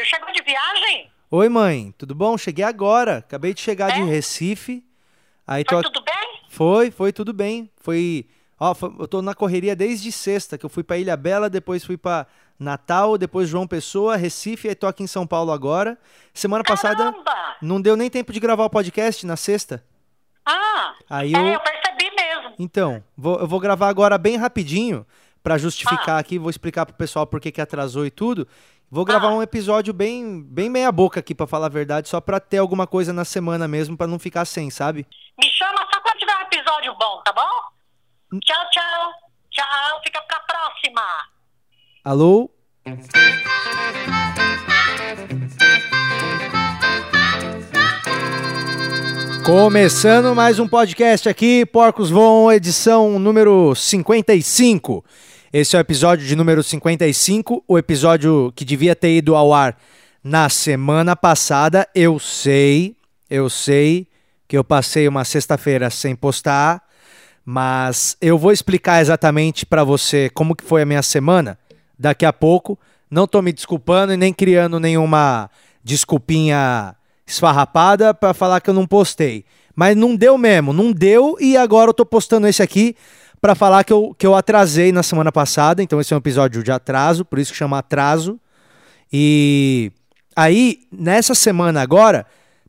filho, chegou de viagem? Oi, mãe, tudo bom? Cheguei agora. Acabei de chegar É? de Recife. Aí Foi tô... tudo bem? Foi, foi tudo bem. Foi. Ó, foi- eu tô na correria desde sexta, que eu fui pra Ilha Bela, depois fui pra Natal, depois João Pessoa, Recife, aí tô aqui em São Paulo agora. Semana passada Caramba! não deu nem tempo de gravar o podcast na sexta. Ah, Aí é, eu- eu percebi mesmo. Então, vou- eu vou gravar agora bem rapidinho pra justificar Ah. aqui, vou explicar pro pessoal por que que atrasou e tudo. Vou gravar Ah. um episódio bem bem meia boca aqui pra falar a verdade, só pra ter alguma coisa na semana mesmo pra não ficar sem, sabe? Me chama só quando tiver um episódio bom, tá bom? Hum. Tchau, tchau. Tchau, fica pra próxima. Alô? Começando mais um podcast aqui, Porcos Voam, edição número 55. Esse é o episódio de número 55, o episódio que devia ter ido ao ar na semana passada. Eu sei, eu sei que eu passei uma sexta-feira sem postar, mas eu vou explicar exatamente pra você como que foi a minha semana daqui a pouco. Não tô me desculpando e nem criando nenhuma desculpinha esfarrapada pra falar que eu não postei. Mas não deu mesmo, não deu e agora eu tô postando esse aqui pra falar que eu, que eu atrasei na semana passada. Então esse é um episódio de atraso, por isso que chama atraso. E aí, nessa semana agora,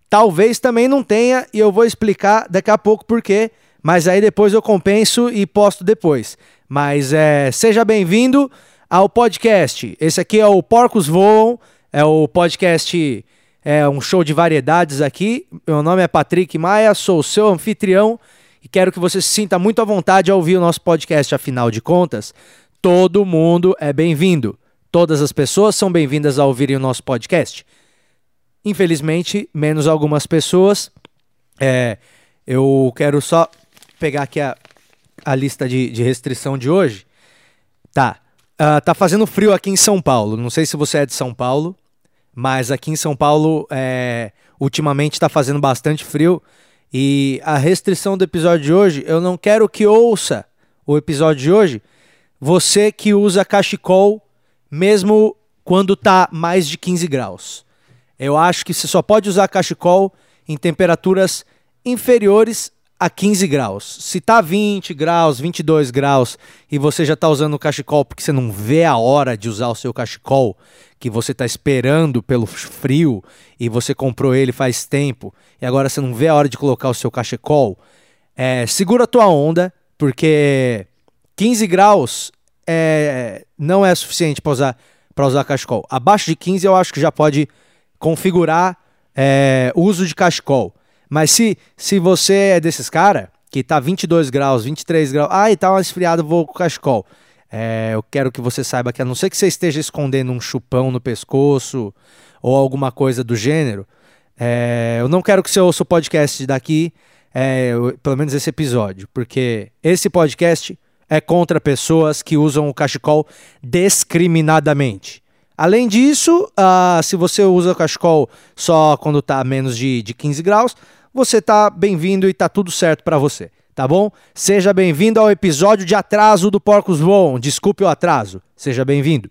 talvez também não tenha, e eu vou explicar daqui a pouco por quê, mas aí depois eu compenso e posto depois. Mas é, seja bem-vindo ao podcast. Esse aqui é o Porcos Voam, é o podcast, é um show de variedades aqui. Meu nome é Patrick Maia, sou o seu anfitrião e quero que você se sinta muito à vontade ao ouvir o nosso podcast, afinal de contas, todo mundo é bem-vindo. Todas as pessoas são bem-vindas a ouvirem o nosso podcast. Infelizmente, menos algumas pessoas. É, eu quero só pegar aqui a, a lista de, de restrição de hoje. Tá. Ah, tá fazendo frio aqui em São Paulo. Não sei se você é de São Paulo, mas aqui em São Paulo, é, ultimamente tá fazendo bastante frio. E a restrição do episódio de hoje, eu não quero que ouça o episódio de hoje você que usa cachecol mesmo quando tá mais de 15 graus. Eu acho que você só pode usar cachecol em temperaturas inferiores a 15 graus. Se tá 20 graus, 22 graus e você já tá usando o cachecol porque você não vê a hora de usar o seu cachecol, que você tá esperando pelo frio e você comprou ele faz tempo e agora você não vê a hora de colocar o seu cachecol, é, segura a tua onda, porque 15 graus é, não é suficiente para usar, pra usar cachecol. Abaixo de 15 eu acho que já pode configurar é, uso de cachecol. Mas se, se você é desses cara que tá 22 graus, 23 graus, ai, tá uma esfriada, vou com cachecol. É, eu quero que você saiba que a não ser que você esteja escondendo um chupão no pescoço ou alguma coisa do gênero, é, eu não quero que você ouça o podcast daqui, é, pelo menos esse episódio, porque esse podcast é contra pessoas que usam o cachecol discriminadamente. Além disso, ah, se você usa o cachecol só quando está menos de, de 15 graus, você está bem-vindo e está tudo certo para você, tá bom? Seja bem-vindo ao episódio de atraso do Porcos Voam. Desculpe o atraso. Seja bem-vindo.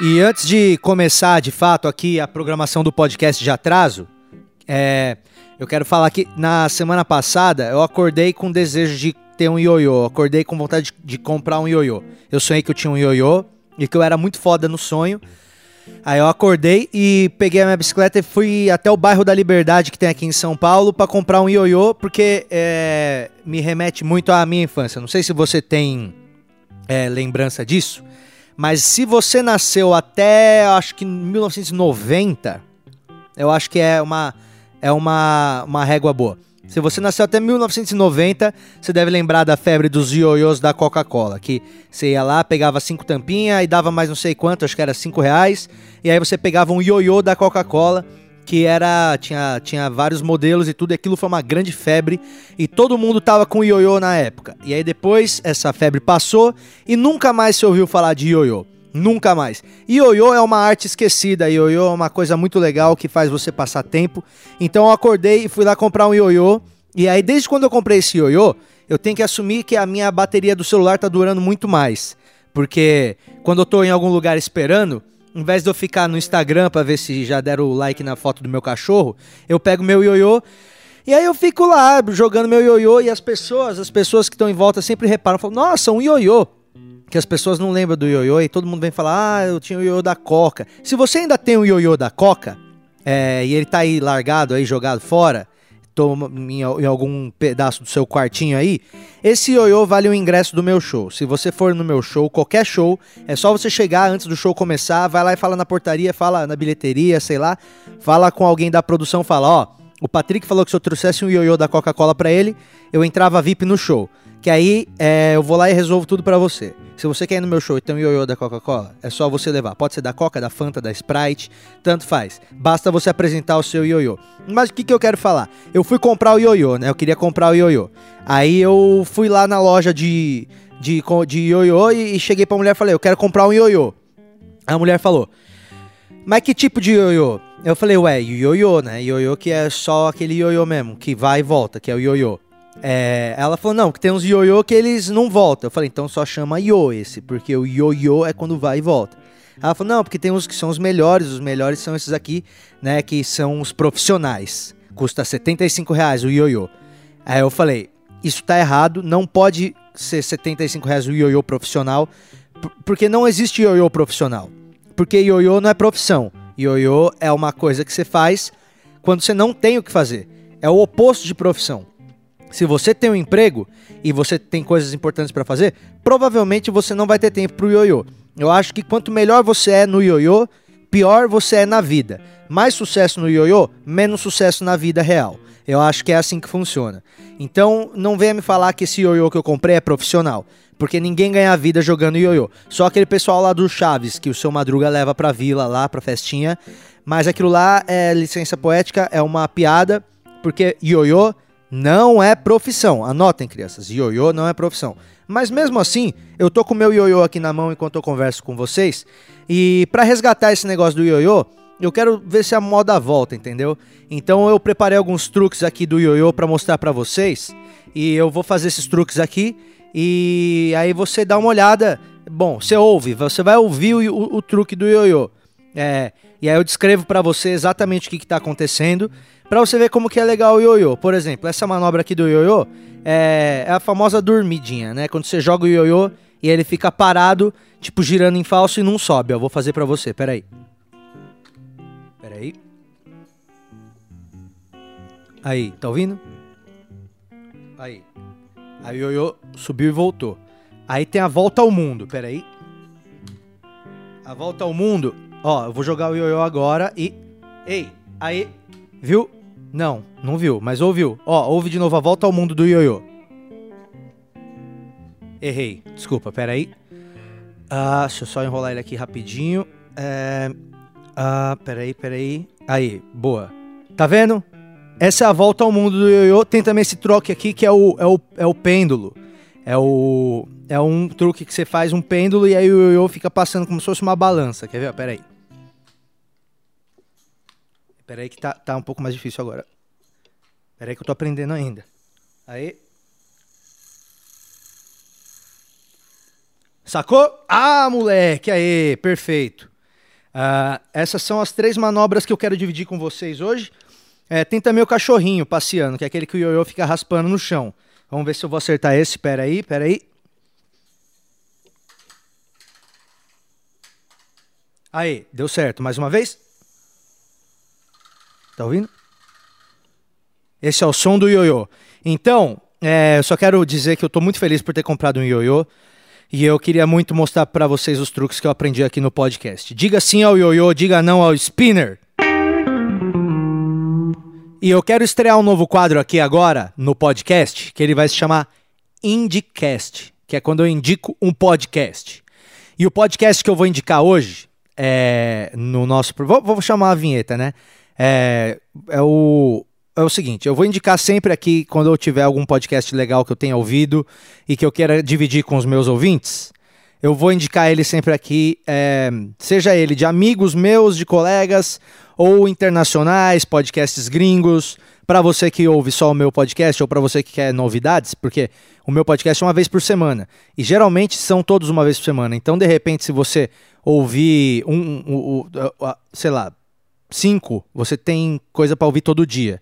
E antes de começar, de fato, aqui a programação do podcast de atraso, é, eu quero falar que na semana passada eu acordei com desejo de ter um ioiô. Acordei com vontade de, de comprar um ioiô. Eu sonhei que eu tinha um ioiô e que eu era muito foda no sonho. Aí eu acordei e peguei a minha bicicleta e fui até o bairro da Liberdade que tem aqui em São Paulo para comprar um ioiô, porque é, me remete muito à minha infância. Não sei se você tem é, lembrança disso, mas se você nasceu até acho que 1990, eu acho que é uma é uma, uma régua boa. Se você nasceu até 1990, você deve lembrar da febre dos ioiôs da Coca-Cola, que você ia lá, pegava cinco tampinhas e dava mais não sei quanto, acho que era cinco reais, e aí você pegava um ioiô da Coca-Cola, que era tinha, tinha vários modelos e tudo, e aquilo foi uma grande febre, e todo mundo tava com ioiô na época. E aí depois essa febre passou e nunca mais se ouviu falar de ioiô. Nunca mais. Ioiô é uma arte esquecida. Ioiô é uma coisa muito legal que faz você passar tempo. Então eu acordei e fui lá comprar um ioiô. E aí, desde quando eu comprei esse ioiô, eu tenho que assumir que a minha bateria do celular tá durando muito mais. Porque quando eu tô em algum lugar esperando, em vez de eu ficar no Instagram pra ver se já deram o like na foto do meu cachorro, eu pego meu ioiô e aí eu fico lá jogando meu ioiô e as pessoas, as pessoas que estão em volta sempre reparam, falam, nossa, um ioiô. Que as pessoas não lembram do ioiô e todo mundo vem falar, ah, eu tinha o ioiô da Coca. Se você ainda tem o ioiô da Coca, é, e ele tá aí largado, aí jogado fora, em, em, algum pedaço do seu quartinho aí, esse ioiô vale o ingresso do meu show. Se você for no meu show, qualquer show, é só você chegar antes do show começar, vai lá e fala na portaria, fala na bilheteria, sei lá, fala com alguém da produção, fala, ó, o Patrick falou que se eu trouxesse um ioiô da Coca-Cola para ele, eu entrava VIP no show. Que aí é, eu vou lá e resolvo tudo para você. Se você quer ir no meu show e tem um ioiô da Coca-Cola, é só você levar. Pode ser da Coca, da Fanta, da Sprite, tanto faz. Basta você apresentar o seu ioiô. Mas o que, que eu quero falar? Eu fui comprar o ioiô, né? Eu queria comprar o ioiô. Aí eu fui lá na loja de, de, de ioiô e, e cheguei pra mulher e falei, eu quero comprar um ioiô. A mulher falou, mas que tipo de ioiô? Eu falei, ué, ioiô, né? Ioiô que é só aquele ioiô mesmo, que vai e volta, que é o ioiô. É, ela falou, não, que tem uns ioiô que eles não voltam. Eu falei, então só chama ioiô esse, porque o ioiô é quando vai e volta. Ela falou, não, porque tem uns que são os melhores, os melhores são esses aqui, né, que são os profissionais. Custa 75 reais o ioiô. Aí eu falei, isso tá errado, não pode ser 75 reais o ioiô profissional, porque não existe ioiô profissional. Porque ioiô não é profissão. Ioiô é uma coisa que você faz quando você não tem o que fazer. É o oposto de profissão. Se você tem um emprego e você tem coisas importantes para fazer, provavelmente você não vai ter tempo pro ioiô. Eu acho que quanto melhor você é no ioiô, pior você é na vida. Mais sucesso no ioiô, menos sucesso na vida real. Eu acho que é assim que funciona. Então, não venha me falar que esse ioiô que eu comprei é profissional, porque ninguém ganha vida jogando ioiô. Só aquele pessoal lá do Chaves que o seu Madruga leva pra vila lá, pra festinha. Mas aquilo lá é licença poética, é uma piada, porque ioiô não é profissão. Anotem, crianças, ioiô não é profissão. Mas mesmo assim, eu tô com meu ioiô aqui na mão enquanto eu converso com vocês. E para resgatar esse negócio do ioiô, eu quero ver se a moda volta, entendeu? Então eu preparei alguns truques aqui do ioiô para mostrar para vocês. E eu vou fazer esses truques aqui. E aí você dá uma olhada. Bom, você ouve, você vai ouvir o, o, o truque do ioiô. É, e aí eu descrevo para você exatamente o que está acontecendo, para você ver como que é legal o ioiô. Por exemplo, essa manobra aqui do ioiô é, é a famosa dormidinha, né? Quando você joga o ioiô e ele fica parado, tipo girando em falso e não sobe. Eu vou fazer para você, peraí. Peraí. Aí, tá ouvindo? Aí. Aí o ioiô subiu e voltou. Aí tem a volta ao mundo, peraí. A volta ao mundo Ó, eu vou jogar o ioiô agora e. Ei, aí. Viu? Não, não viu, mas ouviu. Ó, ouve de novo a volta ao mundo do ioiô. Errei. Desculpa, peraí. Ah, deixa eu só enrolar ele aqui rapidinho. É... Ah, peraí, peraí. Aí, boa. Tá vendo? Essa é a volta ao mundo do ioiô. Tem também esse troque aqui que é o, é o, é o pêndulo. É o. É um truque que você faz um pêndulo e aí o ioiô fica passando como se fosse uma balança. Quer ver? Pera aí. Pera aí que tá, tá um pouco mais difícil agora. Pera aí que eu tô aprendendo ainda. Aí. Sacou? Ah, moleque! Aí, perfeito. Uh, essas são as três manobras que eu quero dividir com vocês hoje. É, tem também o cachorrinho passeando, que é aquele que o ioiô fica raspando no chão. Vamos ver se eu vou acertar esse. Pera aí, pera aí. Aí, deu certo. Mais uma vez. Tá ouvindo? Esse é o som do ioiô. Então, é, eu só quero dizer que eu estou muito feliz por ter comprado um ioiô. E eu queria muito mostrar para vocês os truques que eu aprendi aqui no podcast. Diga sim ao ioiô, diga não ao spinner. E eu quero estrear um novo quadro aqui agora no podcast, que ele vai se chamar Indicast, que é quando eu indico um podcast. E o podcast que eu vou indicar hoje é no nosso. Vou, vou chamar a vinheta, né? É, é o. É o seguinte, eu vou indicar sempre aqui quando eu tiver algum podcast legal que eu tenha ouvido e que eu queira dividir com os meus ouvintes. Eu vou indicar ele sempre aqui, é, seja ele de amigos meus, de colegas, ou internacionais, podcasts gringos, para você que ouve só o meu podcast ou para você que quer novidades, porque o meu podcast é uma vez por semana e geralmente são todos uma vez por semana. Então, de repente, se você ouvir um, um, um, um sei lá, cinco, você tem coisa para ouvir todo dia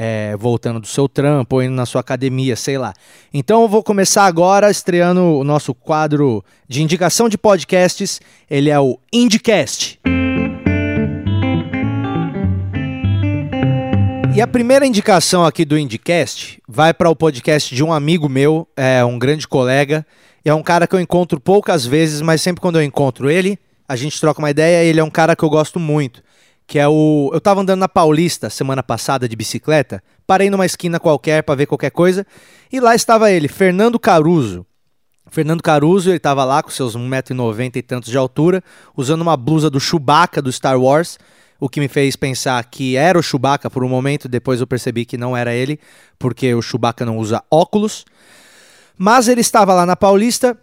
é, voltando do seu trampo indo na sua academia, sei lá. Então eu vou começar agora estreando o nosso quadro de indicação de podcasts. Ele é o Indicast. E a primeira indicação aqui do Indicast vai para o podcast de um amigo meu, é um grande colega. É um cara que eu encontro poucas vezes, mas sempre quando eu encontro ele, a gente troca uma ideia. Ele é um cara que eu gosto muito que é o. Eu tava andando na Paulista semana passada de bicicleta, parei numa esquina qualquer para ver qualquer coisa, e lá estava ele, Fernando Caruso. Fernando Caruso, ele tava lá com seus 1,90m e tantos de altura, usando uma blusa do Chewbacca do Star Wars, o que me fez pensar que era o Chewbacca por um momento, depois eu percebi que não era ele, porque o Chewbacca não usa óculos. Mas ele estava lá na Paulista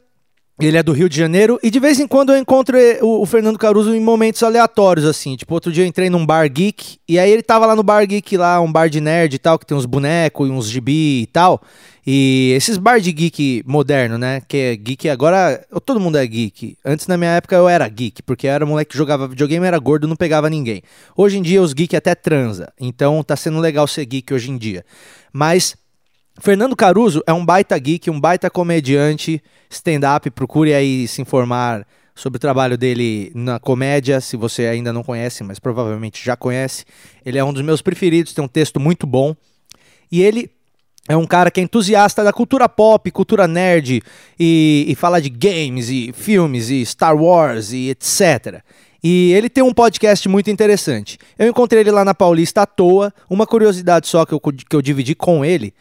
ele é do Rio de Janeiro e de vez em quando eu encontro o, Fernando Caruso em momentos aleatórios, assim. Tipo, outro dia eu entrei num bar geek e aí ele tava lá no bar geek, lá, um bar de nerd e tal, que tem uns bonecos e uns gibi e tal. E esses bar de geek moderno, né? Que é geek agora. Todo mundo é geek. Antes, na minha época, eu era geek, porque eu era moleque que jogava videogame, era gordo, não pegava ninguém. Hoje em dia, os geek até transa. Então tá sendo legal ser geek hoje em dia. Mas Fernando Caruso é um baita geek, um baita comediante, stand-up. Procure aí se informar sobre o trabalho dele na comédia, se você ainda não conhece, mas provavelmente já conhece. Ele é um dos meus preferidos, tem um texto muito bom. E ele é um cara que é entusiasta da cultura pop, cultura nerd, e, e fala de games, e filmes, e Star Wars, e etc. E ele tem um podcast muito interessante. Eu encontrei ele lá na Paulista à toa. Uma curiosidade só que eu, que eu dividi com ele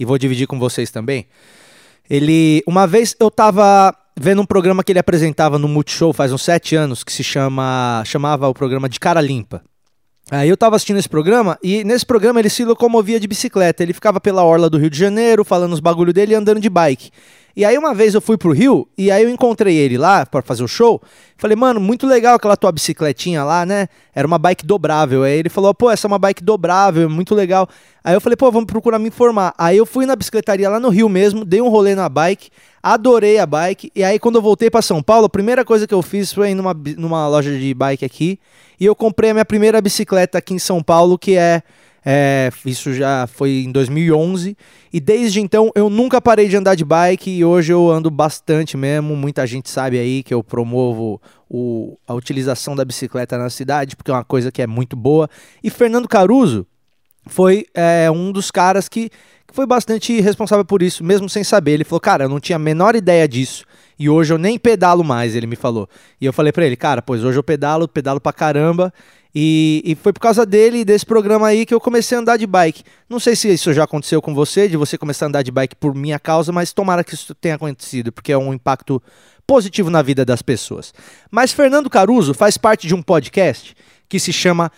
e vou dividir com vocês também. Ele, uma vez eu tava vendo um programa que ele apresentava no Multishow faz uns sete anos, que se chama, chamava o programa de Cara Limpa. Aí eu tava assistindo esse programa e nesse programa ele se locomovia de bicicleta. Ele ficava pela orla do Rio de Janeiro, falando os bagulho dele e andando de bike. E aí uma vez eu fui pro Rio e aí eu encontrei ele lá para fazer o show. Falei, mano, muito legal aquela tua bicicletinha lá, né? Era uma bike dobrável. Aí ele falou, pô, essa é uma bike dobrável, muito legal. Aí eu falei, pô, vamos procurar me informar. Aí eu fui na bicicletaria lá no Rio mesmo, dei um rolê na bike, adorei a bike. E aí quando eu voltei para São Paulo, a primeira coisa que eu fiz foi ir numa, numa loja de bike aqui. E eu comprei a minha primeira bicicleta aqui em São Paulo, que é é, isso já foi em 2011 e desde então eu nunca parei de andar de bike e hoje eu ando bastante mesmo. Muita gente sabe aí que eu promovo o, a utilização da bicicleta na cidade porque é uma coisa que é muito boa. E Fernando Caruso foi é, um dos caras que, que foi bastante responsável por isso, mesmo sem saber. Ele falou, cara, eu não tinha a menor ideia disso. E hoje eu nem pedalo mais, ele me falou. E eu falei para ele, cara, pois hoje eu pedalo, pedalo pra caramba. E, e, foi por causa dele desse programa aí que eu comecei a andar de bike. Não sei se isso já aconteceu com você, de você começar a andar de bike por minha causa, mas tomara que isso tenha acontecido, porque é um impacto positivo na vida das pessoas. Mas Fernando Caruso faz parte de um podcast que se chama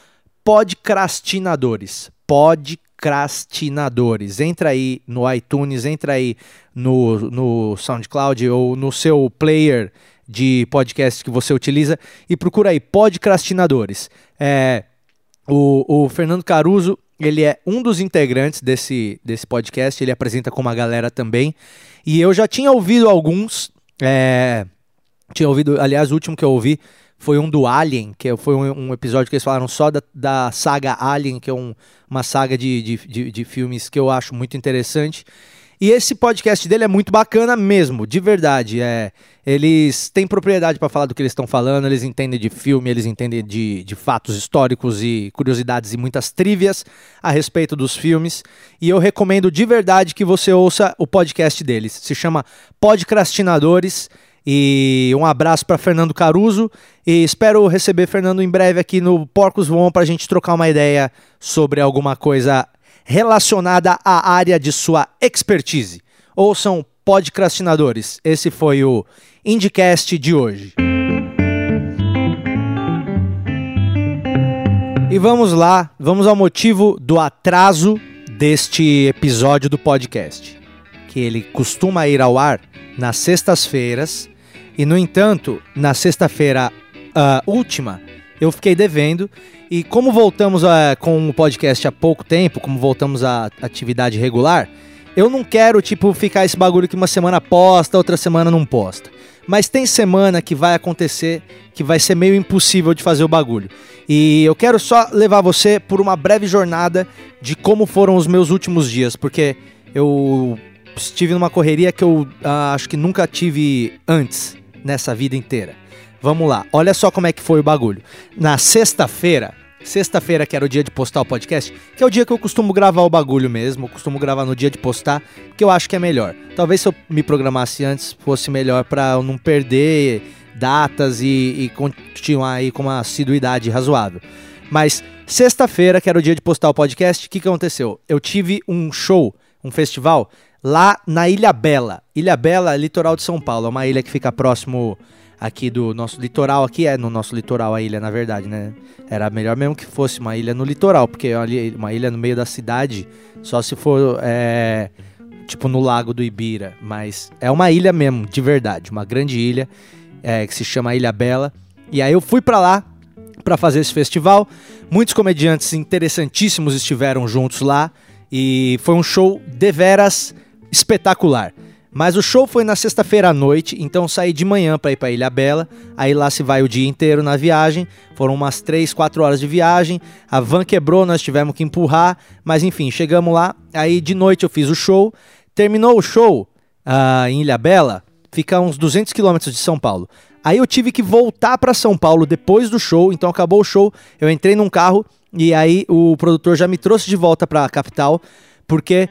Podcrastinadores. Podcrastinadores. Entra aí no iTunes, entra aí no, no SoundCloud ou no seu player de podcast que você utiliza e procura aí Podcrastinadores. É, o, o Fernando Caruso ele é um dos integrantes desse, desse podcast, ele apresenta com uma galera também. E eu já tinha ouvido alguns. É, tinha ouvido, aliás, o último que eu ouvi foi um do Alien, que foi um, um episódio que eles falaram só da, da saga Alien, que é um, uma saga de, de, de, de filmes que eu acho muito interessante. E esse podcast dele é muito bacana mesmo, de verdade. É, eles têm propriedade para falar do que eles estão falando, eles entendem de filme, eles entendem de, de fatos históricos e curiosidades e muitas trívias a respeito dos filmes. E eu recomendo de verdade que você ouça o podcast deles. Se chama Podcrastinadores. E um abraço para Fernando Caruso e espero receber Fernando em breve aqui no Porcos Voam para a gente trocar uma ideia sobre alguma coisa relacionada à área de sua expertise. Ouçam podcastinadores. Esse foi o Indicast de hoje. E vamos lá, vamos ao motivo do atraso deste episódio do podcast. Que ele costuma ir ao ar nas sextas-feiras, e no entanto, na sexta-feira uh, última, eu fiquei devendo. E como voltamos a, com o podcast há pouco tempo, como voltamos à atividade regular, eu não quero, tipo, ficar esse bagulho que uma semana posta, outra semana não posta. Mas tem semana que vai acontecer que vai ser meio impossível de fazer o bagulho. E eu quero só levar você por uma breve jornada de como foram os meus últimos dias, porque eu estive numa correria que eu uh, acho que nunca tive antes nessa vida inteira. Vamos lá, olha só como é que foi o bagulho. Na sexta-feira, sexta-feira que era o dia de postar o podcast, que é o dia que eu costumo gravar o bagulho mesmo, eu costumo gravar no dia de postar, que eu acho que é melhor. Talvez se eu me programasse antes fosse melhor para eu não perder datas e, e continuar aí com uma assiduidade razoável. Mas sexta-feira, que era o dia de postar o podcast, o que, que aconteceu? Eu tive um show, um festival, lá na Ilha Bela. Ilha Bela, litoral de São Paulo, é uma ilha que fica próximo aqui do nosso litoral, aqui é no nosso litoral a ilha, na verdade, né? Era melhor mesmo que fosse uma ilha no litoral, porque uma ilha no meio da cidade, só se for é, tipo no lago do Ibira, mas é uma ilha mesmo, de verdade, uma grande ilha é, que se chama Ilha Bela. E aí eu fui para lá para fazer esse festival. Muitos comediantes interessantíssimos estiveram juntos lá e foi um show deveras espetacular. Mas o show foi na sexta-feira à noite, então saí de manhã para ir para Ilha Bela. Aí lá se vai o dia inteiro na viagem. Foram umas 3, 4 horas de viagem. A van quebrou, nós tivemos que empurrar. Mas enfim, chegamos lá. Aí de noite eu fiz o show. Terminou o show uh, em Ilha Bela, fica uns 200 quilômetros de São Paulo. Aí eu tive que voltar para São Paulo depois do show. Então acabou o show, eu entrei num carro e aí o produtor já me trouxe de volta para a capital, porque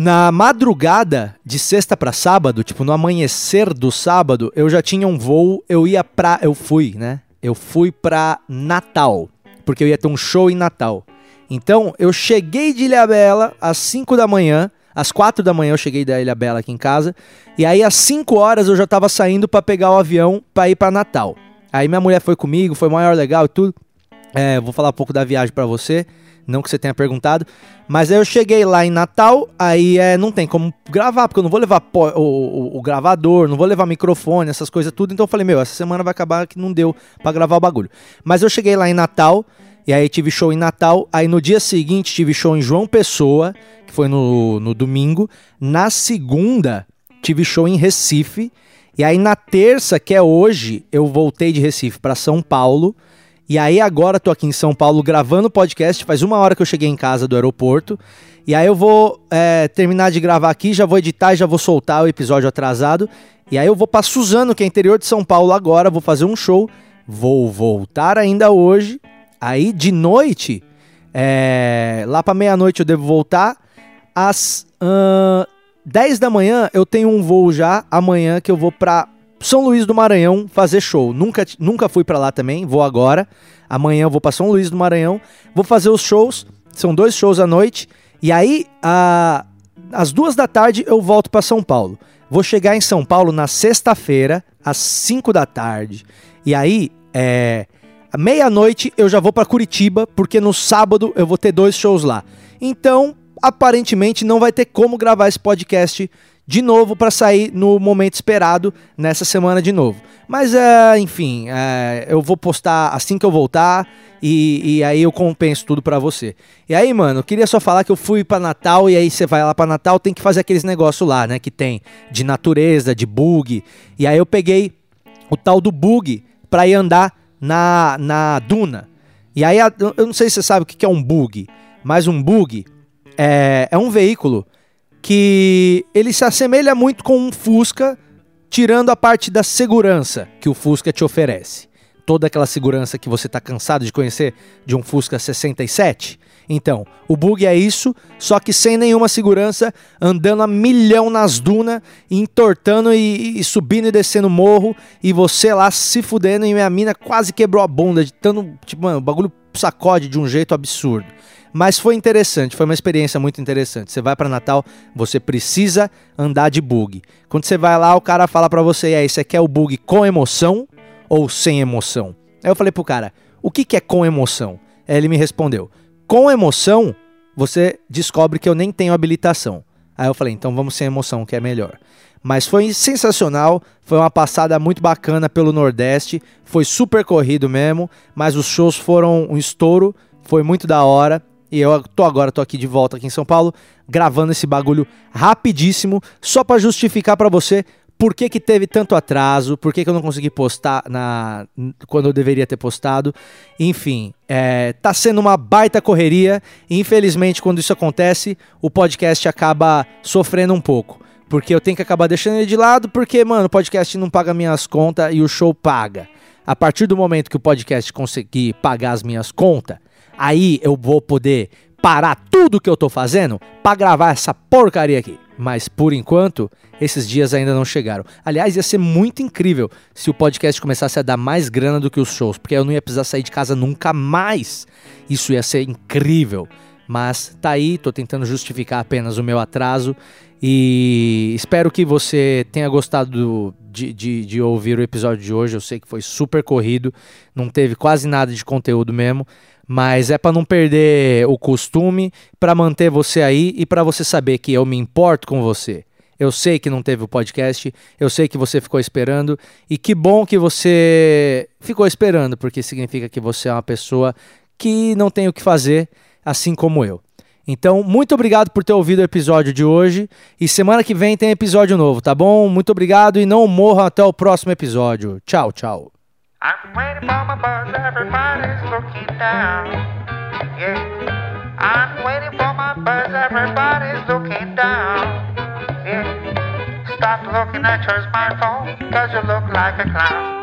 na madrugada de sexta para sábado, tipo no amanhecer do sábado, eu já tinha um voo, eu ia pra. Eu fui, né? Eu fui pra Natal, porque eu ia ter um show em Natal. Então eu cheguei de Ilhabela às 5 da manhã, às 4 da manhã eu cheguei da Ilhabela aqui em casa, e aí às 5 horas eu já tava saindo para pegar o avião para ir para Natal. Aí minha mulher foi comigo, foi maior legal e tudo. É, vou falar um pouco da viagem para você. Não que você tenha perguntado. Mas aí eu cheguei lá em Natal, aí é, não tem como gravar, porque eu não vou levar o, o, o, gravador, não vou levar microfone, essas coisas tudo. Então eu falei, meu, essa semana vai acabar que não deu para gravar o bagulho. Mas eu cheguei lá em Natal, e aí tive show em Natal. Aí no dia seguinte tive show em João Pessoa, que foi no, no domingo. Na segunda, tive show em Recife. E aí na terça, que é hoje, eu voltei de Recife para São Paulo. E aí agora tô aqui em São Paulo gravando podcast, faz uma hora que eu cheguei em casa do aeroporto. E aí eu vou é, terminar de gravar aqui, já vou editar já vou soltar o episódio atrasado. E aí eu vou para Suzano, que é interior de São Paulo agora, vou fazer um show. Vou voltar ainda hoje. Aí de noite, é, lá para meia-noite eu devo voltar. Às uh, 10 da manhã eu tenho um voo já amanhã que eu vou para são Luís do Maranhão fazer show. Nunca, nunca fui para lá também, vou agora. Amanhã eu vou para São Luís do Maranhão. Vou fazer os shows. São dois shows à noite. E aí, a, às duas da tarde, eu volto para São Paulo. Vou chegar em São Paulo na sexta-feira, às 5 da tarde. E aí, é. Meia-noite eu já vou para Curitiba, porque no sábado eu vou ter dois shows lá. Então, aparentemente, não vai ter como gravar esse podcast de novo para sair no momento esperado nessa semana de novo. Mas, é, enfim, é, eu vou postar assim que eu voltar e, e aí eu compenso tudo para você. E aí, mano, eu queria só falar que eu fui para Natal e aí você vai lá para Natal, tem que fazer aqueles negócios lá, né, que tem de natureza, de bug. E aí eu peguei o tal do bug para ir andar na, na duna. E aí, eu não sei se você sabe o que é um bug, mas um bug é, é um veículo que ele se assemelha muito com um Fusca, tirando a parte da segurança que o Fusca te oferece. Toda aquela segurança que você está cansado de conhecer de um Fusca 67. Então, o bug é isso, só que sem nenhuma segurança, andando a milhão nas dunas, entortando e, e, subindo e descendo morro, e você lá se fudendo e minha mina quase quebrou a bunda de tanto, tipo, mano, o bagulho sacode de um jeito absurdo. Mas foi interessante, foi uma experiência muito interessante. Você vai para Natal, você precisa andar de bug. Quando você vai lá, o cara fala para você: "É, você quer o bug com emoção ou sem emoção?". Aí eu falei pro cara: "O que que é com emoção?". Aí ele me respondeu: "Com emoção, você descobre que eu nem tenho habilitação. Aí eu falei, então vamos sem emoção, que é melhor. Mas foi sensacional, foi uma passada muito bacana pelo Nordeste, foi super corrido mesmo, mas os shows foram um estouro, foi muito da hora. E eu tô agora, tô aqui de volta aqui em São Paulo, gravando esse bagulho rapidíssimo, só para justificar para você por que, que teve tanto atraso, por que, que eu não consegui postar na quando eu deveria ter postado. Enfim, é, tá sendo uma baita correria. E infelizmente, quando isso acontece, o podcast acaba sofrendo um pouco. Porque eu tenho que acabar deixando ele de lado, porque, mano, o podcast não paga minhas contas e o show paga. A partir do momento que o podcast conseguir pagar as minhas contas, aí eu vou poder parar tudo que eu tô fazendo para gravar essa porcaria aqui. Mas por enquanto, esses dias ainda não chegaram. Aliás, ia ser muito incrível se o podcast começasse a dar mais grana do que os shows, porque eu não ia precisar sair de casa nunca mais. Isso ia ser incrível. Mas tá aí, tô tentando justificar apenas o meu atraso e espero que você tenha gostado de, de, de, ouvir o episódio de hoje. Eu sei que foi super corrido, não teve quase nada de conteúdo mesmo, mas é para não perder o costume, para manter você aí e para você saber que eu me importo com você. Eu sei que não teve o podcast, eu sei que você ficou esperando e que bom que você ficou esperando, porque significa que você é uma pessoa que não tem o que fazer assim como eu. Então, muito obrigado por ter ouvido o episódio de hoje. E semana que vem tem episódio novo, tá bom? Muito obrigado e não morram até o próximo episódio. Tchau, tchau. Stop looking at your smartphone, cause you look like a clown.